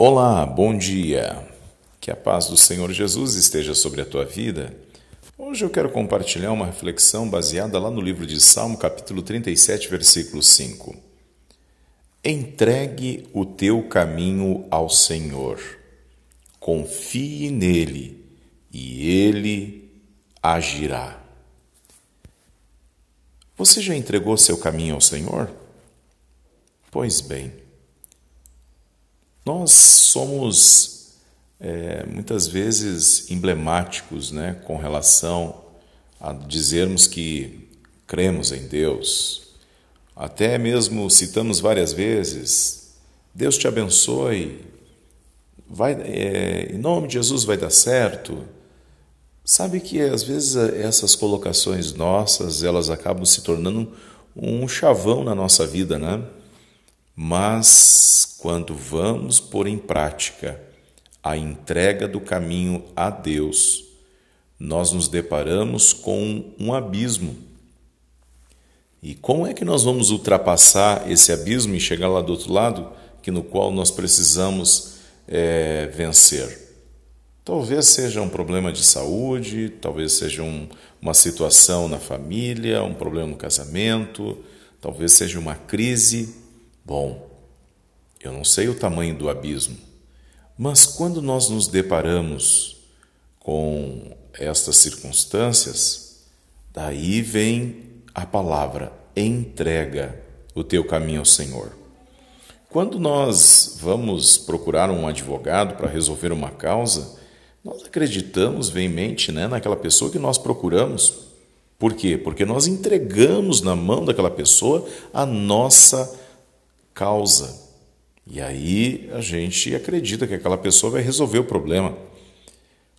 Olá, bom dia. Que a paz do Senhor Jesus esteja sobre a tua vida. Hoje eu quero compartilhar uma reflexão baseada lá no livro de Salmo, capítulo 37, versículo 5. Entregue o teu caminho ao Senhor. Confie nele e ele agirá. Você já entregou seu caminho ao Senhor? Pois bem, nós somos é, muitas vezes emblemáticos né, com relação a dizermos que cremos em Deus. Até mesmo citamos várias vezes: Deus te abençoe, vai, é, em nome de Jesus vai dar certo. Sabe que às vezes essas colocações nossas elas acabam se tornando um chavão na nossa vida, né? Mas quando vamos pôr em prática a entrega do caminho a Deus, nós nos deparamos com um abismo. E como é que nós vamos ultrapassar esse abismo e chegar lá do outro lado, que no qual nós precisamos é, vencer? Talvez seja um problema de saúde, talvez seja um, uma situação na família, um problema no casamento, talvez seja uma crise Bom, eu não sei o tamanho do abismo, mas quando nós nos deparamos com estas circunstâncias, daí vem a palavra entrega o teu caminho ao Senhor. Quando nós vamos procurar um advogado para resolver uma causa, nós acreditamos veemente né, naquela pessoa que nós procuramos. Por quê? Porque nós entregamos na mão daquela pessoa a nossa causa. E aí a gente acredita que aquela pessoa vai resolver o problema.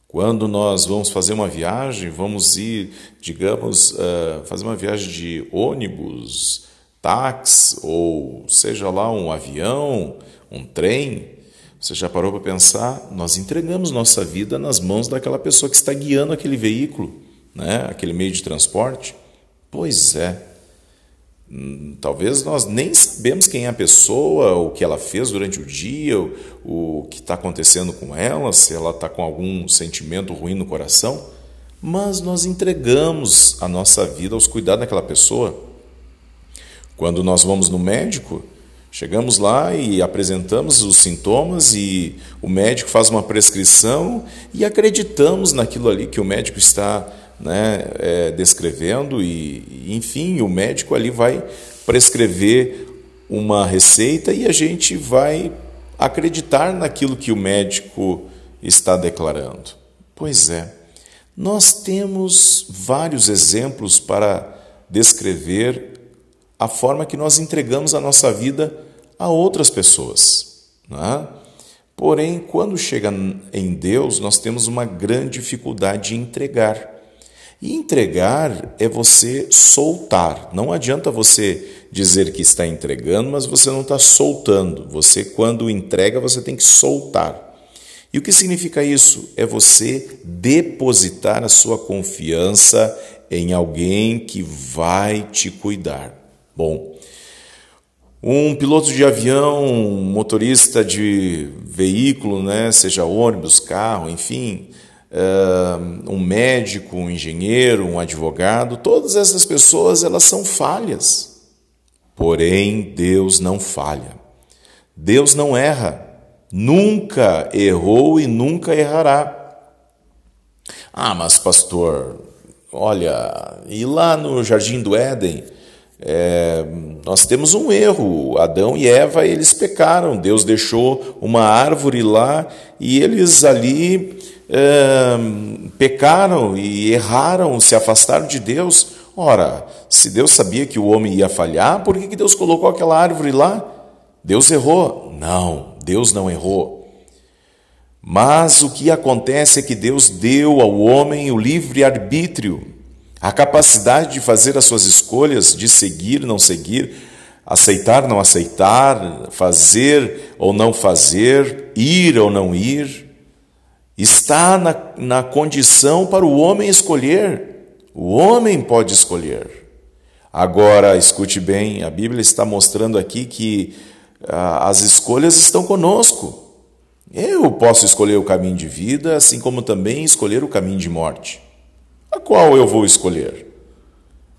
Quando nós vamos fazer uma viagem, vamos ir, digamos, uh, fazer uma viagem de ônibus, táxi ou seja lá um avião, um trem, você já parou para pensar? Nós entregamos nossa vida nas mãos daquela pessoa que está guiando aquele veículo, né? aquele meio de transporte? Pois é. Talvez nós nem sabemos quem é a pessoa, o que ela fez durante o dia, o, o que está acontecendo com ela, se ela está com algum sentimento ruim no coração, mas nós entregamos a nossa vida aos cuidados daquela pessoa. Quando nós vamos no médico, chegamos lá e apresentamos os sintomas e o médico faz uma prescrição e acreditamos naquilo ali que o médico está né, é, descrevendo, e, enfim, o médico ali vai prescrever uma receita e a gente vai acreditar naquilo que o médico está declarando. Pois é, nós temos vários exemplos para descrever a forma que nós entregamos a nossa vida a outras pessoas. Né? Porém, quando chega em Deus, nós temos uma grande dificuldade de entregar. E entregar é você soltar. Não adianta você dizer que está entregando, mas você não está soltando. Você, quando entrega, você tem que soltar. E o que significa isso? É você depositar a sua confiança em alguém que vai te cuidar. Bom, um piloto de avião, um motorista de veículo, né, seja ônibus, carro, enfim, um médico, um engenheiro, um advogado, todas essas pessoas elas são falhas. Porém, Deus não falha. Deus não erra. Nunca errou e nunca errará. Ah, mas pastor, olha, e lá no Jardim do Éden, é, nós temos um erro. Adão e Eva, eles pecaram. Deus deixou uma árvore lá e eles ali pecaram e erraram, se afastaram de Deus. Ora, se Deus sabia que o homem ia falhar, por que, que Deus colocou aquela árvore lá? Deus errou? Não, Deus não errou. Mas o que acontece é que Deus deu ao homem o livre arbítrio, a capacidade de fazer as suas escolhas, de seguir, não seguir, aceitar, não aceitar, fazer ou não fazer, ir ou não ir está na, na condição para o homem escolher. O homem pode escolher. Agora, escute bem, a Bíblia está mostrando aqui que ah, as escolhas estão conosco. Eu posso escolher o caminho de vida, assim como também escolher o caminho de morte. A qual eu vou escolher?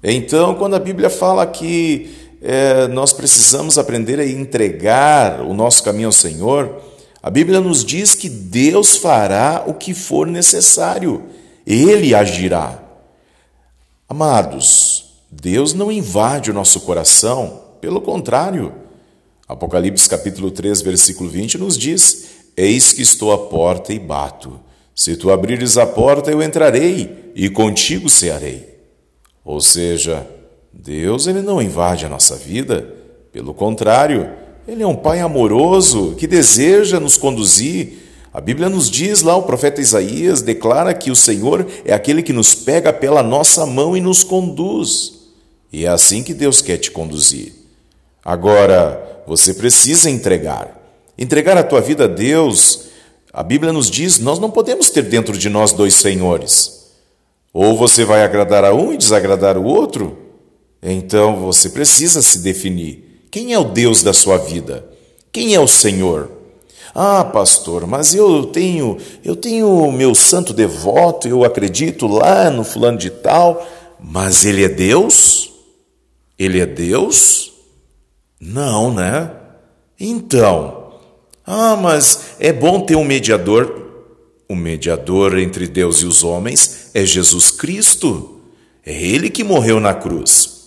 Então, quando a Bíblia fala que é, nós precisamos aprender a entregar o nosso caminho ao Senhor, a Bíblia nos diz que Deus fará o que for necessário, Ele agirá. Amados, Deus não invade o nosso coração, pelo contrário. Apocalipse capítulo 3, versículo 20 nos diz: Eis que estou à porta e bato. Se tu abrires a porta, eu entrarei e contigo cearei. Ou seja, Deus ele não invade a nossa vida, pelo contrário, ele é um pai amoroso que deseja nos conduzir. A Bíblia nos diz lá, o profeta Isaías declara que o Senhor é aquele que nos pega pela nossa mão e nos conduz. E é assim que Deus quer te conduzir. Agora, você precisa entregar. Entregar a tua vida a Deus, a Bíblia nos diz, nós não podemos ter dentro de nós dois senhores. Ou você vai agradar a um e desagradar o outro, então você precisa se definir. Quem é o Deus da sua vida? Quem é o Senhor? Ah, pastor, mas eu tenho, eu tenho meu santo devoto, eu acredito lá no fulano de tal, mas ele é Deus? Ele é Deus? Não, né? Então, ah, mas é bom ter um mediador. O mediador entre Deus e os homens é Jesus Cristo. É Ele que morreu na cruz.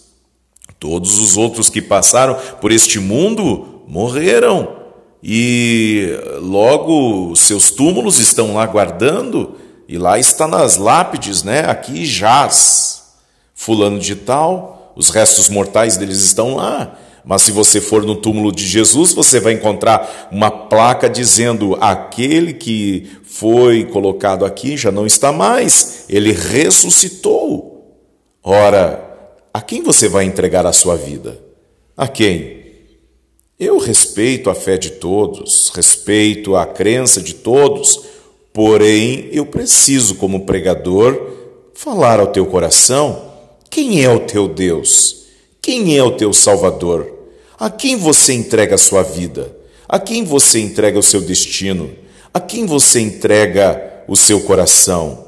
Todos os outros que passaram por este mundo morreram. E logo seus túmulos estão lá guardando, e lá está nas lápides, né? Aqui jaz fulano de tal, os restos mortais deles estão lá. Mas se você for no túmulo de Jesus, você vai encontrar uma placa dizendo: aquele que foi colocado aqui já não está mais, ele ressuscitou. Ora, a quem você vai entregar a sua vida? A quem? Eu respeito a fé de todos, respeito a crença de todos, porém eu preciso, como pregador, falar ao teu coração: quem é o teu Deus? Quem é o teu Salvador? A quem você entrega a sua vida? A quem você entrega o seu destino? A quem você entrega o seu coração?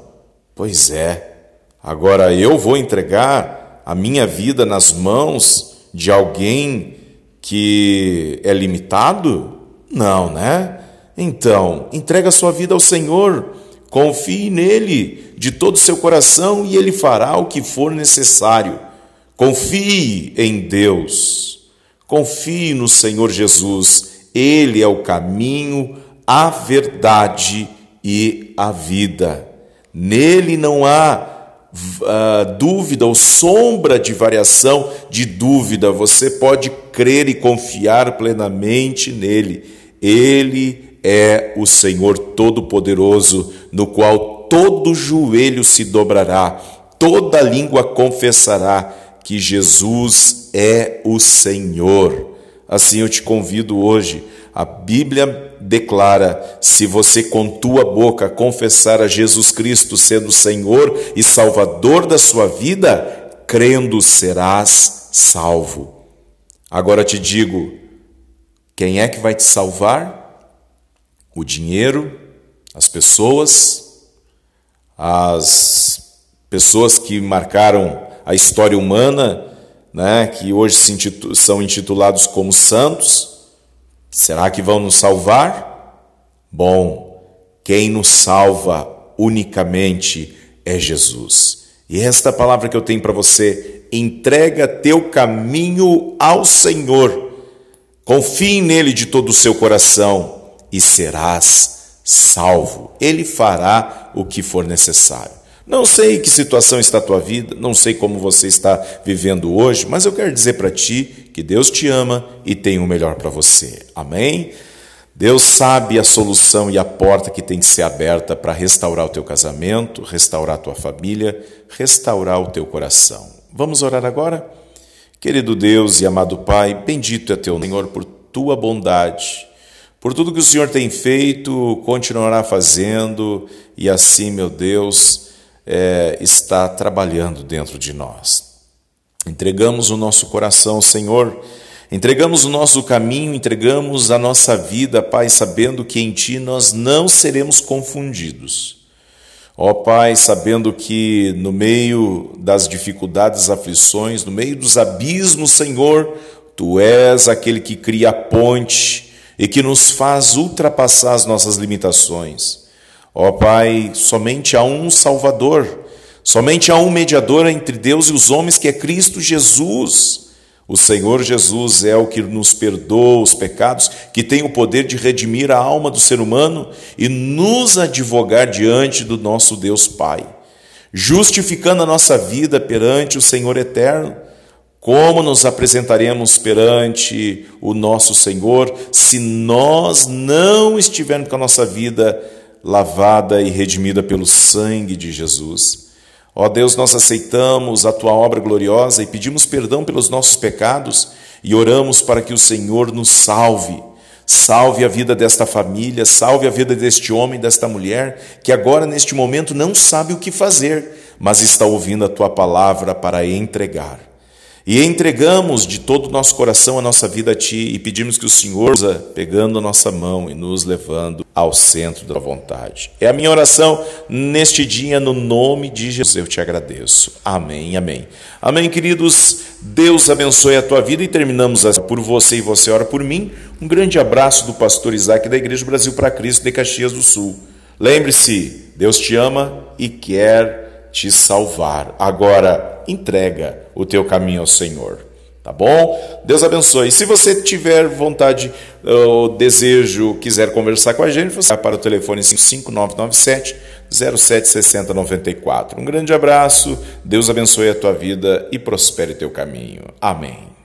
Pois é, agora eu vou entregar a minha vida nas mãos de alguém que é limitado? Não, né? Então, entrega a sua vida ao Senhor, confie nele de todo o seu coração e ele fará o que for necessário. Confie em Deus, confie no Senhor Jesus, Ele é o caminho, a verdade e a vida. Nele não há uh, dúvida ou sombra de variação de dúvida, você pode crer e confiar plenamente nele. Ele é o Senhor Todo-Poderoso, no qual todo joelho se dobrará, toda língua confessará que Jesus é o Senhor. Assim eu te convido hoje. A Bíblia declara: se você com tua boca confessar a Jesus Cristo sendo Senhor e Salvador da sua vida, crendo serás salvo. Agora te digo: quem é que vai te salvar? O dinheiro, as pessoas, as pessoas que marcaram a história humana, né, que hoje são intitulados como santos, será que vão nos salvar? Bom, quem nos salva unicamente é Jesus. E esta palavra que eu tenho para você, entrega teu caminho ao Senhor. Confie nele de todo o seu coração e serás salvo. Ele fará o que for necessário. Não sei que situação está a tua vida, não sei como você está vivendo hoje, mas eu quero dizer para ti que Deus te ama e tem o melhor para você. Amém? Deus sabe a solução e a porta que tem que ser aberta para restaurar o teu casamento, restaurar a tua família, restaurar o teu coração. Vamos orar agora? Querido Deus e amado Pai, bendito é teu Senhor por tua bondade, por tudo que o Senhor tem feito, continuará fazendo, e assim, meu Deus, é, está trabalhando dentro de nós. Entregamos o nosso coração, Senhor, Entregamos o nosso caminho, entregamos a nossa vida, Pai, sabendo que em Ti nós não seremos confundidos. Ó Pai, sabendo que no meio das dificuldades, aflições, no meio dos abismos, Senhor, Tu és aquele que cria a ponte e que nos faz ultrapassar as nossas limitações. Ó Pai, somente há um Salvador, somente há um mediador entre Deus e os homens, que é Cristo Jesus. O Senhor Jesus é o que nos perdoa os pecados, que tem o poder de redimir a alma do ser humano e nos advogar diante do nosso Deus Pai, justificando a nossa vida perante o Senhor eterno. Como nos apresentaremos perante o nosso Senhor se nós não estivermos com a nossa vida lavada e redimida pelo sangue de Jesus? Ó Deus, nós aceitamos a tua obra gloriosa e pedimos perdão pelos nossos pecados e oramos para que o Senhor nos salve. Salve a vida desta família, salve a vida deste homem, desta mulher, que agora, neste momento, não sabe o que fazer, mas está ouvindo a tua palavra para entregar. E entregamos de todo o nosso coração a nossa vida a Ti e pedimos que o Senhor, pegando a nossa mão e nos levando ao centro da vontade. É a minha oração neste dia, no nome de Jesus, eu te agradeço. Amém, amém. Amém, queridos. Deus abençoe a tua vida e terminamos por você e você ora por mim. Um grande abraço do pastor Isaac da Igreja Brasil para Cristo de Caxias do Sul. Lembre-se, Deus te ama e quer te salvar. Agora, entrega o teu caminho ao Senhor. Tá bom? Deus abençoe. Se você tiver vontade ou desejo, quiser conversar com a gente, você vai para o telefone 5997 076094. Um grande abraço, Deus abençoe a tua vida e prospere teu caminho. Amém.